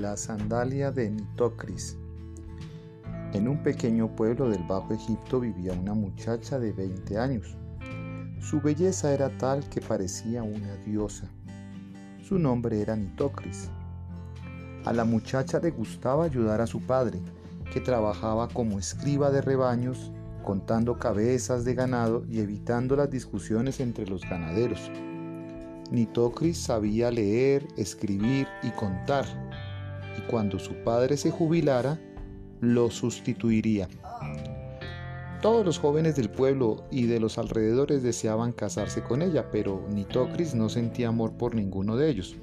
La sandalia de Nitocris. En un pequeño pueblo del Bajo Egipto vivía una muchacha de 20 años. Su belleza era tal que parecía una diosa. Su nombre era Nitocris. A la muchacha le gustaba ayudar a su padre, que trabajaba como escriba de rebaños, contando cabezas de ganado y evitando las discusiones entre los ganaderos. Nitocris sabía leer, escribir y contar, cuando su padre se jubilara, lo sustituiría. Todos los jóvenes del pueblo y de los alrededores deseaban casarse con ella, pero Nitocris no sentía amor por ninguno de ellos.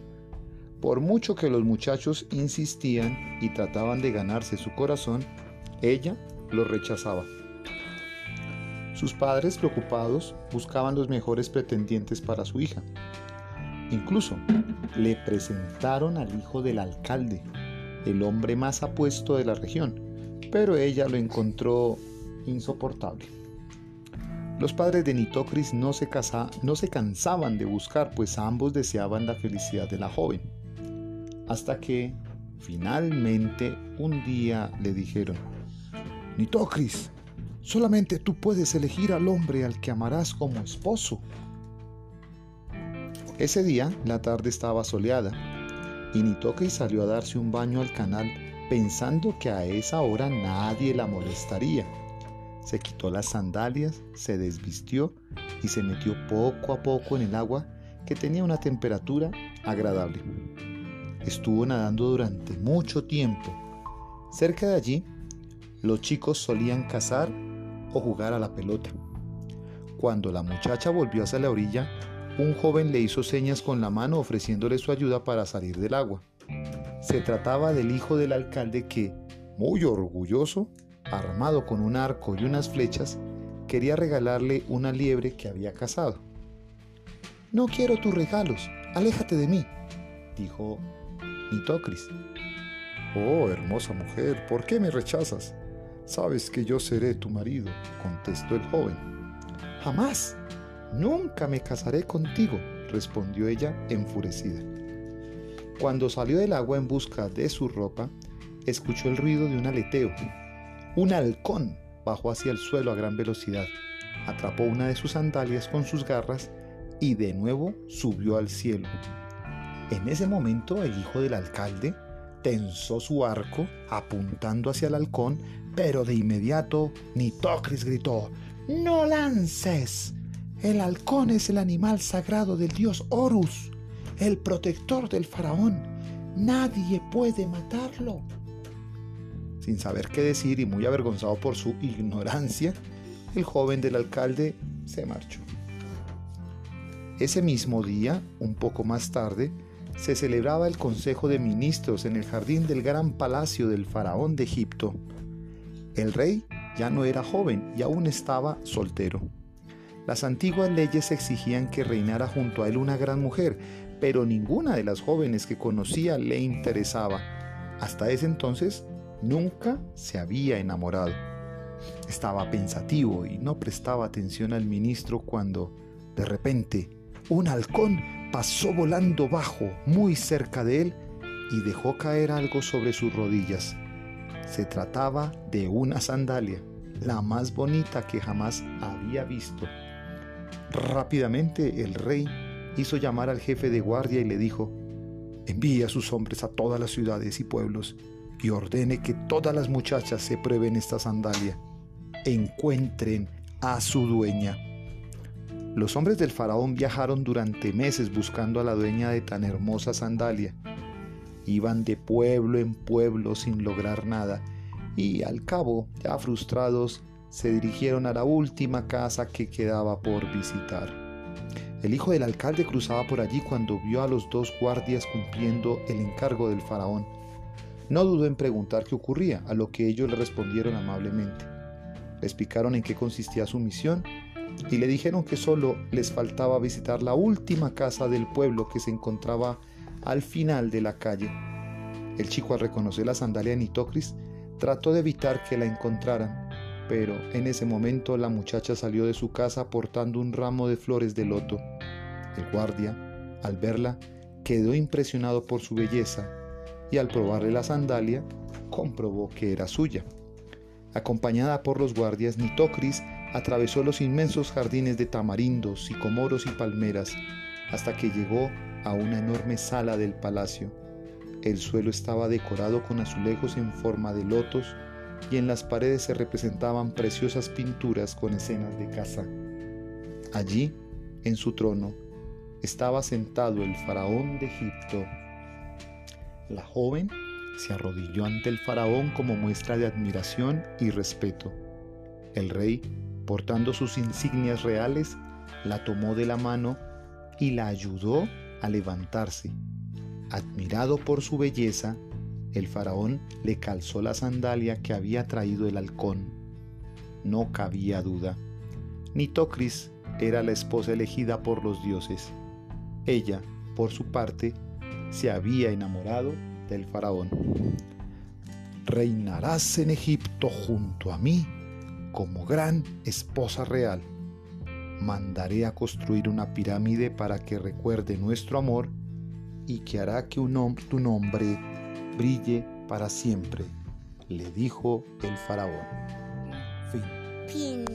Por mucho que los muchachos insistían y trataban de ganarse su corazón, ella lo rechazaba. Sus padres, preocupados, buscaban los mejores pretendientes para su hija. Incluso le presentaron al hijo del alcalde, el hombre más apuesto de la región, pero ella lo encontró insoportable. Los padres de Nitocris no se, no se cansaban de buscar, pues ambos deseaban la felicidad de la joven. Hasta que, finalmente, un día le dijeron, Nitocris, solamente tú puedes elegir al hombre al que amarás como esposo. Ese día la tarde estaba soleada y Nitocris salió a darse un baño al canal pensando que a esa hora nadie la molestaría. Se quitó las sandalias, se desvistió y se metió poco a poco en el agua que tenía una temperatura agradable. Estuvo nadando durante mucho tiempo. Cerca de allí, los chicos solían cazar o jugar a la pelota. Cuando la muchacha volvió hacia la orilla, un joven le hizo señas con la mano ofreciéndole su ayuda para salir del agua. Se trataba del hijo del alcalde que, muy orgulloso, armado con un arco y unas flechas, quería regalarle una liebre que había cazado. No quiero tus regalos, aléjate de mí, dijo Nitocris. Oh, hermosa mujer, ¿por qué me rechazas? Sabes que yo seré tu marido, contestó el joven. Jamás, nunca me casaré contigo, respondió ella enfurecida. Cuando salió del agua en busca de su ropa, escuchó el ruido de un aleteo. Un halcón bajó hacia el suelo a gran velocidad, atrapó una de sus sandalias con sus garras y de nuevo subió al cielo. En ese momento el hijo del alcalde tensó su arco apuntando hacia el halcón, pero de inmediato Nitocris gritó, ¡No lances! El halcón es el animal sagrado del dios Horus el protector del faraón. Nadie puede matarlo. Sin saber qué decir y muy avergonzado por su ignorancia, el joven del alcalde se marchó. Ese mismo día, un poco más tarde, se celebraba el Consejo de Ministros en el jardín del gran palacio del faraón de Egipto. El rey ya no era joven y aún estaba soltero. Las antiguas leyes exigían que reinara junto a él una gran mujer, pero ninguna de las jóvenes que conocía le interesaba. Hasta ese entonces nunca se había enamorado. Estaba pensativo y no prestaba atención al ministro cuando, de repente, un halcón pasó volando bajo, muy cerca de él, y dejó caer algo sobre sus rodillas. Se trataba de una sandalia, la más bonita que jamás había visto. Rápidamente el rey hizo llamar al jefe de guardia y le dijo, envíe a sus hombres a todas las ciudades y pueblos y ordene que todas las muchachas se prueben esta sandalia, encuentren a su dueña. Los hombres del faraón viajaron durante meses buscando a la dueña de tan hermosa sandalia. Iban de pueblo en pueblo sin lograr nada y al cabo, ya frustrados, se dirigieron a la última casa que quedaba por visitar. El hijo del alcalde cruzaba por allí cuando vio a los dos guardias cumpliendo el encargo del faraón. No dudó en preguntar qué ocurría, a lo que ellos le respondieron amablemente. Le explicaron en qué consistía su misión y le dijeron que solo les faltaba visitar la última casa del pueblo que se encontraba al final de la calle. El chico al reconocer la sandalia de Nitocris trató de evitar que la encontraran, pero en ese momento la muchacha salió de su casa portando un ramo de flores de loto. El guardia, al verla, quedó impresionado por su belleza y al probarle la sandalia comprobó que era suya. Acompañada por los guardias, Nitocris atravesó los inmensos jardines de tamarindos, sicomoros y palmeras hasta que llegó a una enorme sala del palacio. El suelo estaba decorado con azulejos en forma de lotos y en las paredes se representaban preciosas pinturas con escenas de caza. Allí, en su trono, estaba sentado el faraón de Egipto. La joven se arrodilló ante el faraón como muestra de admiración y respeto. El rey, portando sus insignias reales, la tomó de la mano y la ayudó a levantarse. Admirado por su belleza, el faraón le calzó la sandalia que había traído el halcón. No cabía duda. Nitocris era la esposa elegida por los dioses. Ella, por su parte, se había enamorado del faraón. Reinarás en Egipto junto a mí como gran esposa real. Mandaré a construir una pirámide para que recuerde nuestro amor y que hará que un tu nombre brille para siempre, le dijo el faraón. Fin.